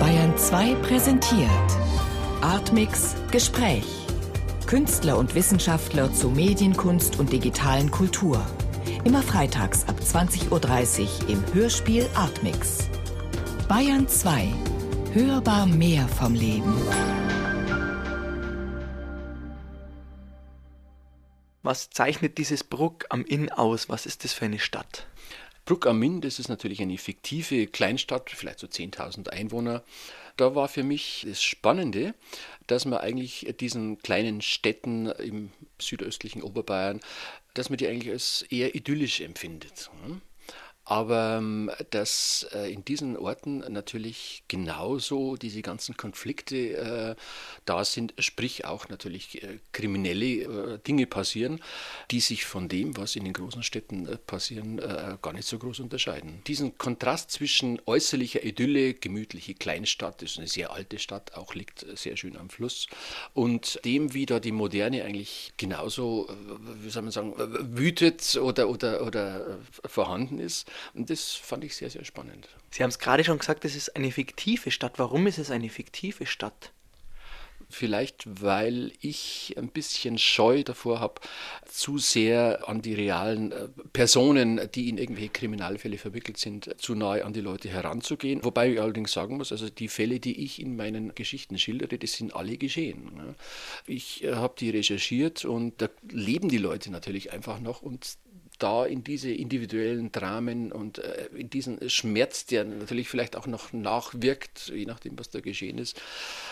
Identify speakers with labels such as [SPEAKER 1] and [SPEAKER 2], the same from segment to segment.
[SPEAKER 1] Bayern 2 präsentiert Artmix Gespräch. Künstler und Wissenschaftler zu Medienkunst und digitalen Kultur. Immer freitags ab 20.30 Uhr im Hörspiel Artmix. Bayern 2. Hörbar mehr vom Leben.
[SPEAKER 2] Was zeichnet dieses Bruck am Inn aus? Was ist das für eine Stadt?
[SPEAKER 3] Bruck am Inn, das ist natürlich eine fiktive Kleinstadt, vielleicht so 10.000 Einwohner. Da war für mich das Spannende, dass man eigentlich diesen kleinen Städten im südöstlichen Oberbayern, dass man die eigentlich als eher idyllisch empfindet. Aber ähm, dass äh, in diesen Orten natürlich genauso diese ganzen Konflikte äh, da sind, sprich auch natürlich äh, kriminelle Dinge passieren, die sich von dem, was in den großen Städten passieren, gar nicht so groß unterscheiden. Diesen Kontrast zwischen äußerlicher Idylle, gemütliche Kleinstadt, das ist eine sehr alte Stadt, auch liegt sehr schön am Fluss, und dem, wie da die Moderne eigentlich genauso, wie soll man sagen, wütet oder, oder, oder vorhanden ist, und das fand ich sehr, sehr spannend.
[SPEAKER 2] Sie haben es gerade schon gesagt, es ist eine fiktive Stadt. Warum ist es eine fiktive Stadt?
[SPEAKER 3] Vielleicht, weil ich ein bisschen Scheu davor habe, zu sehr an die realen äh, Personen, die in irgendwelche Kriminalfälle verwickelt sind, zu nahe an die Leute heranzugehen. Wobei ich allerdings sagen muss, also die Fälle, die ich in meinen Geschichten schildere, das sind alle geschehen. Ich äh, habe die recherchiert und da leben die Leute natürlich einfach noch und da in diese individuellen Dramen und äh, in diesen Schmerz, der natürlich vielleicht auch noch nachwirkt, je nachdem, was da geschehen ist,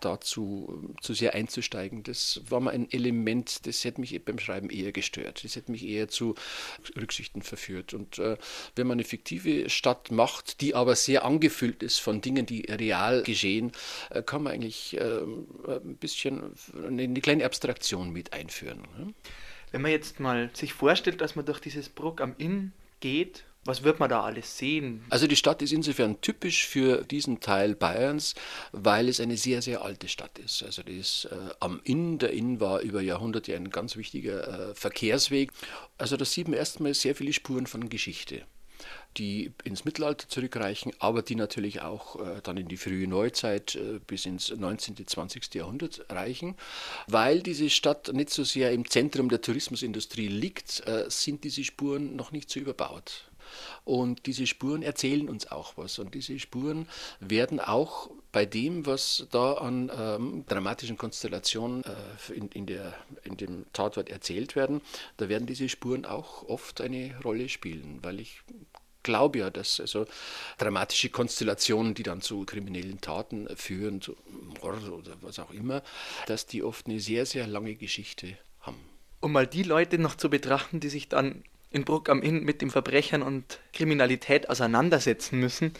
[SPEAKER 3] dazu zu sehr einzusteigen. Das war mal ein Element, das hätte mich beim Schreiben eher gestört. Das hätte mich eher zu Rücksichten verführt. Und äh, wenn man eine fiktive Stadt macht, die aber sehr angefüllt ist von Dingen, die real geschehen, äh, kann man eigentlich äh, ein bisschen eine, eine kleine Abstraktion mit einführen. Ne?
[SPEAKER 2] Wenn man jetzt mal sich vorstellt, dass man durch dieses Bruck am Inn geht, was wird man da alles sehen?
[SPEAKER 3] Also die Stadt ist insofern typisch für diesen Teil Bayerns, weil es eine sehr, sehr alte Stadt ist. Also die ist äh, am Inn. Der Inn war über Jahrhunderte ein ganz wichtiger äh, Verkehrsweg. Also da sieht man erstmal sehr viele Spuren von Geschichte die ins Mittelalter zurückreichen, aber die natürlich auch äh, dann in die frühe Neuzeit äh, bis ins 19., 20. Jahrhundert reichen. Weil diese Stadt nicht so sehr im Zentrum der Tourismusindustrie liegt, äh, sind diese Spuren noch nicht so überbaut. Und diese Spuren erzählen uns auch was. Und diese Spuren werden auch bei dem, was da an ähm, dramatischen Konstellationen äh, in, in, der, in dem Tatort erzählt werden, da werden diese Spuren auch oft eine Rolle spielen, weil ich glaube ja, dass also dramatische Konstellationen, die dann zu kriminellen Taten führen, zu Mord oder was auch immer, dass die oft eine sehr, sehr lange Geschichte haben.
[SPEAKER 2] Um mal die Leute noch zu betrachten, die sich dann in Bruck am Inn mit den Verbrechern und Kriminalität auseinandersetzen müssen.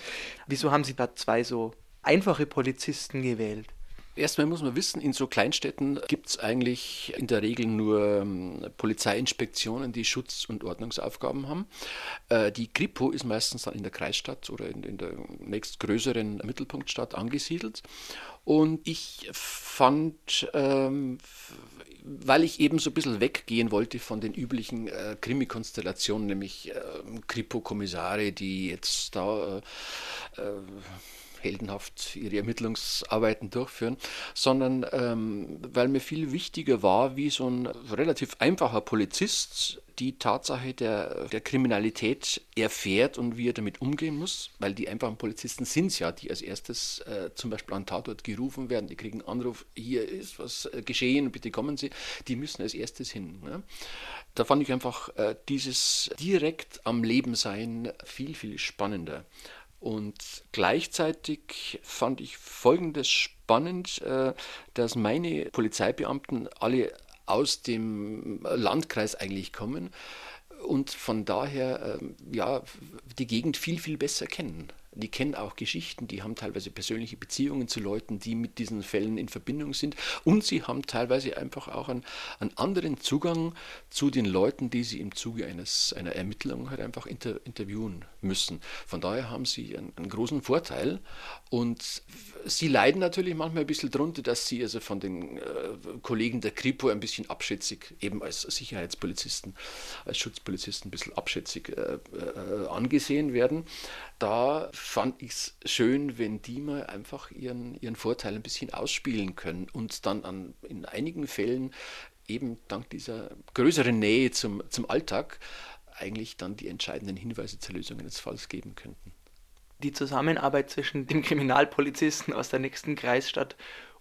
[SPEAKER 2] Wieso haben Sie da zwei so einfache Polizisten gewählt?
[SPEAKER 3] Erstmal muss man wissen, in so Kleinstädten gibt es eigentlich in der Regel nur ähm, Polizeiinspektionen, die Schutz- und Ordnungsaufgaben haben. Äh, die Kripo ist meistens dann in der Kreisstadt oder in, der nächstgrößeren Mittelpunktstadt angesiedelt. Und ich fand, ähm, weil ich eben so ein bisschen weggehen wollte von den üblichen äh, Krimi-Konstellationen, nämlich äh, Kripo-Kommissare, die jetzt da äh, äh heldenhaft ihre Ermittlungsarbeiten durchführen, sondern ähm, weil mir viel wichtiger war, wie so ein relativ einfacher Polizist die Tatsache der, der Kriminalität erfährt und wie er damit umgehen muss, weil die einfachen Polizisten sind es ja, die als erstes äh, zum Beispiel an Tatort gerufen werden, die kriegen einen Anruf, hier ist was äh, geschehen, bitte kommen Sie, die müssen als erstes hin. Ne? Da fand ich einfach äh, dieses direkt am Leben sein viel, viel spannender. Und gleichzeitig fand ich Folgendes spannend, äh, dass meine Polizeibeamten alle aus dem Landkreis eigentlich kommen und von daher ähm, ja, die Gegend viel, viel besser kennen. Die kennen auch Geschichten, die haben teilweise persönliche Beziehungen zu Leuten, die mit diesen Fällen in Verbindung sind. Und sie haben teilweise einfach auch einen, einen anderen Zugang zu den Leuten, die sie im Zuge eines, einer Ermittlung halt einfach inter, interviewen müssen. Von daher haben sie einen, einen, großen Vorteil und sie leiden natürlich manchmal ein bisschen darunter, dass sie also von den äh, Kollegen der Kripo ein bisschen abschätzig, eben als Sicherheitspolizisten, als Schutzpolizisten ein bisschen abschätzig äh, äh, angesehen werden. Da fand ich es schön, wenn die mal einfach ihren, ihren Vorteil ein bisschen ausspielen können und dann an, in einigen Fällen eben dank dieser größeren Nähe zum, zum Alltag eigentlich dann die entscheidenden Hinweise zur Lösung eines Falls geben könnten.
[SPEAKER 2] Die Zusammenarbeit zwischen dem Kriminalpolizisten aus der nächsten Kreisstadt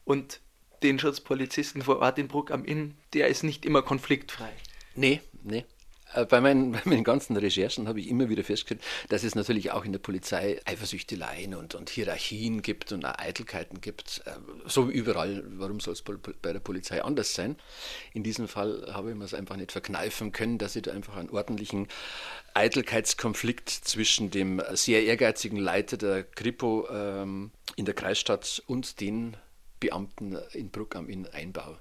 [SPEAKER 2] und den Schutzpolizisten vor Ort in Bruck am Inn, der ist nicht immer konfliktfrei.
[SPEAKER 3] Nee, nee. Äh, bei meinen, bei meinen ganzen Recherchen habe ich immer wieder festgestellt, dass es natürlich auch in der Polizei Eifersüchteleien und, und Hierarchien gibt und Eitelkeiten gibt. Äh, so wie überall. Warum soll es bei der Polizei anders sein? In diesem Fall habe ich mir es einfach nicht verkneifen können, dass ich da einfach einen ordentlichen Eitelkeitskonflikt zwischen dem sehr ehrgeizigen Leiter der Kripo ähm, in der Kreisstadt und den Beamten in Bruck am Inn einbaue.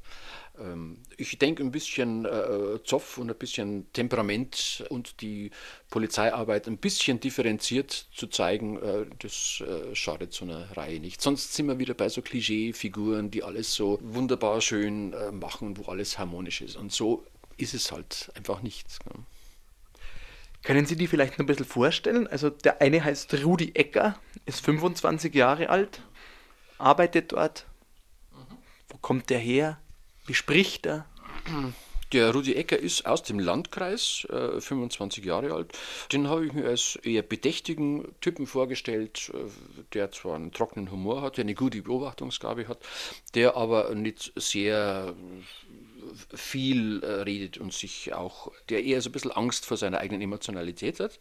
[SPEAKER 3] Ähm, ich denke, ein bisschen äh, Zoff und ein bisschen Temperament und die Polizeiarbeit ein bisschen differenziert zu zeigen, äh, das äh, schadet so einer Reihe nicht. Sonst sind wir wieder bei so Klischee-Figuren, die alles so wunderbar schön machen, wo alles harmonisch ist. Und so ist es halt einfach nicht. Ne?
[SPEAKER 2] Können Sie die vielleicht noch ein bisschen vorstellen? Also der eine heißt Rudi Ecker, ist 25 Jahre alt, arbeitet dort. Mhm. Wo kommt der her? Wie spricht er?
[SPEAKER 3] Der Rudi Ecker ist aus dem Landkreis, äh, 25 Jahre alt. Den habe ich mir als eher bedächtigen Typen vorgestellt, äh, der zwar einen trockenen Humor hat, der eine gute Beobachtungsgabe hat, der aber nicht sehr viel äh, redet und sich auch, der eher so ein bisschen Angst vor seiner eigenen Emotionalität hat,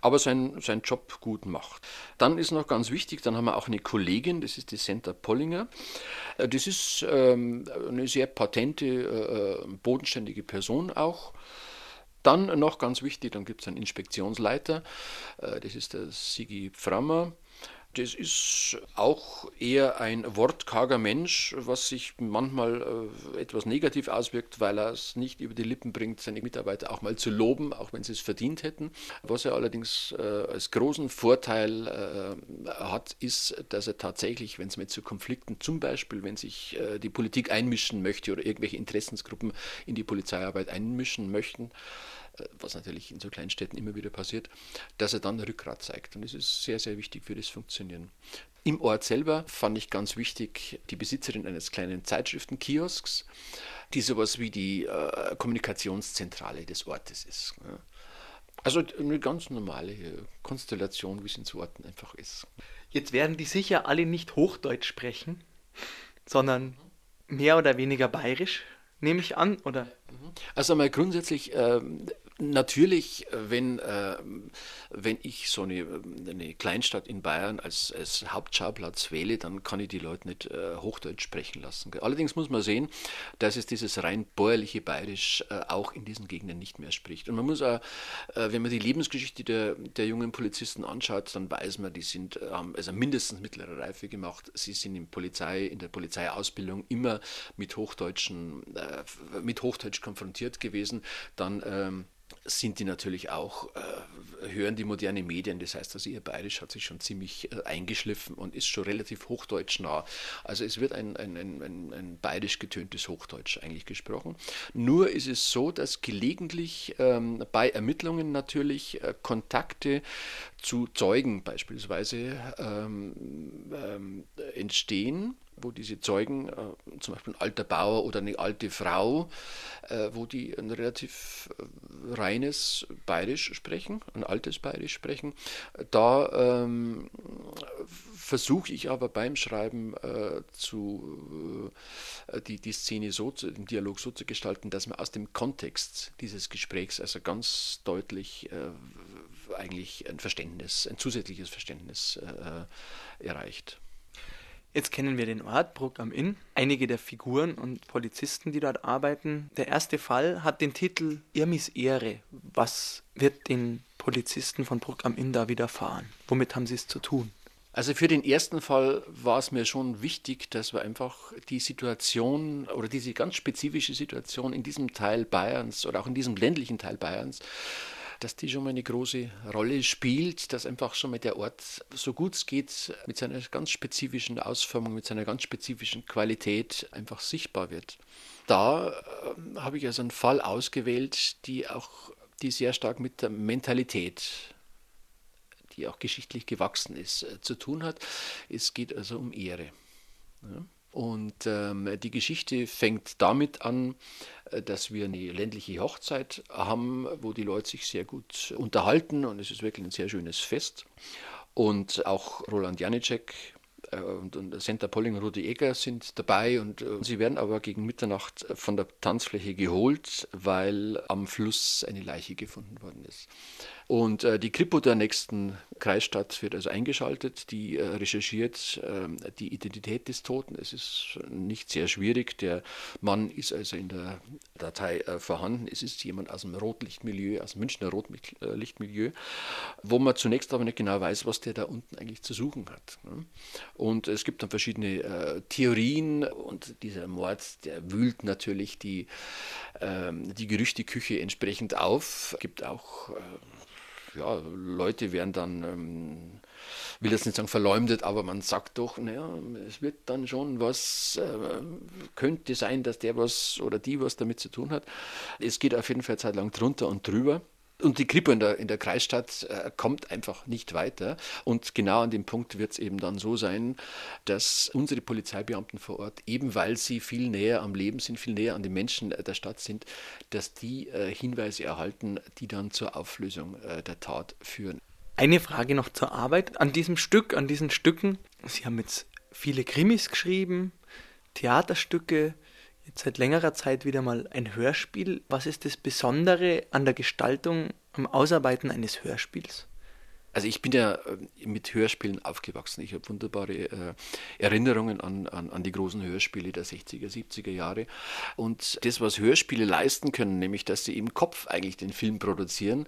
[SPEAKER 3] aber seinen, seinen Job gut macht. Dann ist noch ganz wichtig, dann haben wir auch eine Kollegin, das ist die Senta Pollinger. Äh, das ist ähm, eine sehr patente, äh, bodenständige Person auch. Dann noch ganz wichtig, dann gibt es einen Inspektionsleiter, das ist der Sigi Pframmer. Das ist auch eher ein wortkarger Mensch, was sich manchmal äh, etwas negativ auswirkt, weil er es nicht über die Lippen bringt, seine Mitarbeiter auch mal zu loben, auch wenn sie es verdient hätten. Was er allerdings äh, als großen Vorteil äh, hat, ist, dass er tatsächlich, wenn es mit zu Konflikten, zum Beispiel, wenn sich die Politik einmischen möchte oder irgendwelche Interessensgruppen in die Polizeiarbeit einmischen möchten, was natürlich in so kleinen Städten immer wieder passiert, dass er dann Rückgrat zeigt. Und das ist sehr, sehr wichtig für das Funktionieren. Im Ort selber fand ich ganz wichtig die Besitzerin eines kleinen Zeitschriftenkiosks, die sowas wie die äh, Kommunikationszentrale des Ortes ist. Ja. Also eine ganz normale Konstellation, wie es in so Orten einfach ist.
[SPEAKER 2] Jetzt werden die sicher alle nicht Hochdeutsch sprechen, sondern mehr oder weniger bayerisch, nehme ich an, oder?
[SPEAKER 3] Also mal grundsätzlich, ähm, Natürlich, wenn, äh, wenn ich so eine, eine, Kleinstadt in Bayern als, als Hauptschauplatz wähle, dann kann ich die Leute nicht äh, Hochdeutsch sprechen lassen. Allerdings muss man sehen, dass es dieses rein bäuerliche Bayerisch äh, auch in diesen Gegenden nicht mehr spricht. Und man muss auch, äh, wenn man die Lebensgeschichte der, der jungen Polizisten anschaut, dann weiß man, die sind haben also mindestens mittlere Reife gemacht. Sie sind in, Polizei, in der Polizeiausbildung immer mit Hochdeutschen, äh, mit Hochdeutsch konfrontiert gewesen. Dann ähm, sind die natürlich auch, äh, hören die moderne Medien, das heißt also ihr Bayerisch hat sich schon ziemlich äh, eingeschliffen und ist schon relativ hochdeutsch nah. Also es wird ein, ein, ein, ein, ein bayerisch getöntes Hochdeutsch eigentlich gesprochen. Nur ist es so, dass gelegentlich ähm, bei Ermittlungen natürlich äh, Kontakte zu Zeugen beispielsweise ähm, ähm, entstehen wo diese Zeugen, äh, zum Beispiel ein alter Bauer oder eine alte Frau, äh, wo die ein relativ äh, reines Bayerisch sprechen, ein altes Bayerisch sprechen. Da ähm, versuche ich aber beim Schreiben äh, zu, äh, die, die Szene so, zu, den Dialog so zu gestalten, dass man aus dem Kontext dieses Gesprächs also ganz deutlich äh, eigentlich ein Verständnis, ein zusätzliches Verständnis erreicht.
[SPEAKER 2] Jetzt kennen wir den Ort Bruck am Inn, einige der Figuren und Polizisten, die dort arbeiten. Der erste Fall hat den Titel Irmis Ehre. Was wird den Polizisten von Bruck am Inn da widerfahren? Womit haben sie es zu tun?
[SPEAKER 3] Also für den ersten Fall war es mir schon wichtig, dass wir einfach die Situation oder diese ganz spezifische Situation in diesem Teil Bayerns oder auch in diesem ländlichen Teil Bayerns dass die schon mal eine große Rolle spielt, dass einfach schon mal der Ort, so gut es geht, mit seiner ganz spezifischen Ausformung, mit seiner ganz spezifischen Qualität einfach sichtbar wird. Da äh, habe ich also einen Fall ausgewählt, die auch die sehr stark mit der Mentalität die auch geschichtlich gewachsen ist, äh, zu tun hat. Es geht also um Ehre. Ja. Und ähm, die Geschichte fängt damit an, äh, dass wir eine ländliche Hochzeit haben, wo die Leute sich sehr gut unterhalten und es ist wirklich ein sehr schönes Fest. Und auch Roland Janicek und, und Senta Polling und Rudi Eger sind dabei und äh, sie werden aber gegen Mitternacht von der Tanzfläche geholt, weil am Fluss eine Leiche gefunden worden ist. Und äh, die Kripo der nächsten Kreisstadt wird also eingeschaltet, die äh, recherchiert äh, die Identität des Toten. Es ist nicht sehr schwierig. Der Mann ist also in der Datei äh, vorhanden. Es ist jemand aus dem Rotlichtmilieu, aus dem Münchner Rotlichtmilieu, wo man zunächst aber nicht genau weiß, was der da unten eigentlich zu suchen hat. Und es gibt dann verschiedene äh, Theorien und dieser Mord, der wühlt natürlich die, ähm, die Gerüchteküche entsprechend auf. Es gibt auch äh, ja, Leute werden dann, ähm, will das nicht sagen verleumdet, aber man sagt doch, naja, es wird dann schon was, äh, könnte sein, dass der was oder die was damit zu tun hat. Es geht auf jeden Fall Zeit lang drunter und drüber. Und die Kripo in der, in der Kreisstadt äh, kommt einfach nicht weiter. Und genau an dem Punkt wird es eben dann so sein, dass unsere Polizeibeamten vor Ort, eben weil sie viel näher am Leben sind, viel näher an den Menschen der Stadt sind, dass die äh, Hinweise erhalten, die dann zur Auflösung äh, der Tat führen.
[SPEAKER 2] Eine Frage noch zur Arbeit an diesem Stück, an diesen Stücken. Sie haben jetzt viele Krimis geschrieben, Theaterstücke, jetzt seit längerer Zeit wieder mal ein Hörspiel. Was ist das Besondere an der Gestaltung, am Ausarbeiten eines Hörspiels?
[SPEAKER 3] Also ich bin ja äh, mit Hörspielen aufgewachsen. Ich habe wunderbare äh, Erinnerungen an, an, an, die großen Hörspiele der 60er, 70er Jahre. Und das, was Hörspiele leisten können, nämlich dass sie im Kopf eigentlich den Film produzieren,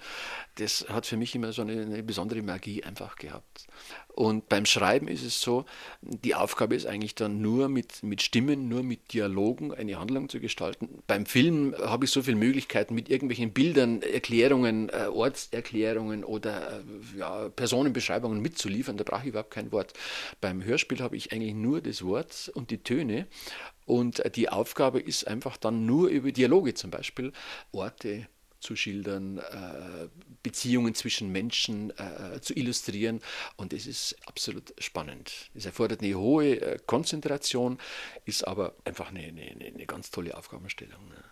[SPEAKER 3] das hat für mich immer so eine, eine besondere Magie einfach gehabt. Und beim Schreiben ist es so, die Aufgabe ist eigentlich dann nur mit, mit Stimmen, nur mit Dialogen eine Handlung zu gestalten. Beim Film habe ich so viele Möglichkeiten mit irgendwelchen Bildern, Erklärungen, äh, Ortserklärungen oder äh, ja, Personenbeschreibungen mitzuliefern. Da brauche ich überhaupt kein Wort. Beim Hörspiel habe ich eigentlich nur das Wort und die Töne. Und die Aufgabe ist einfach dann nur über Dialoge zum Beispiel Orte, zu schildern, äh, Beziehungen zwischen Menschen äh, zu illustrieren. Und es ist absolut spannend. Es erfordert eine hohe äh, Konzentration, ist aber einfach eine, eine, eine ganz tolle Aufgabenstellung. Ne?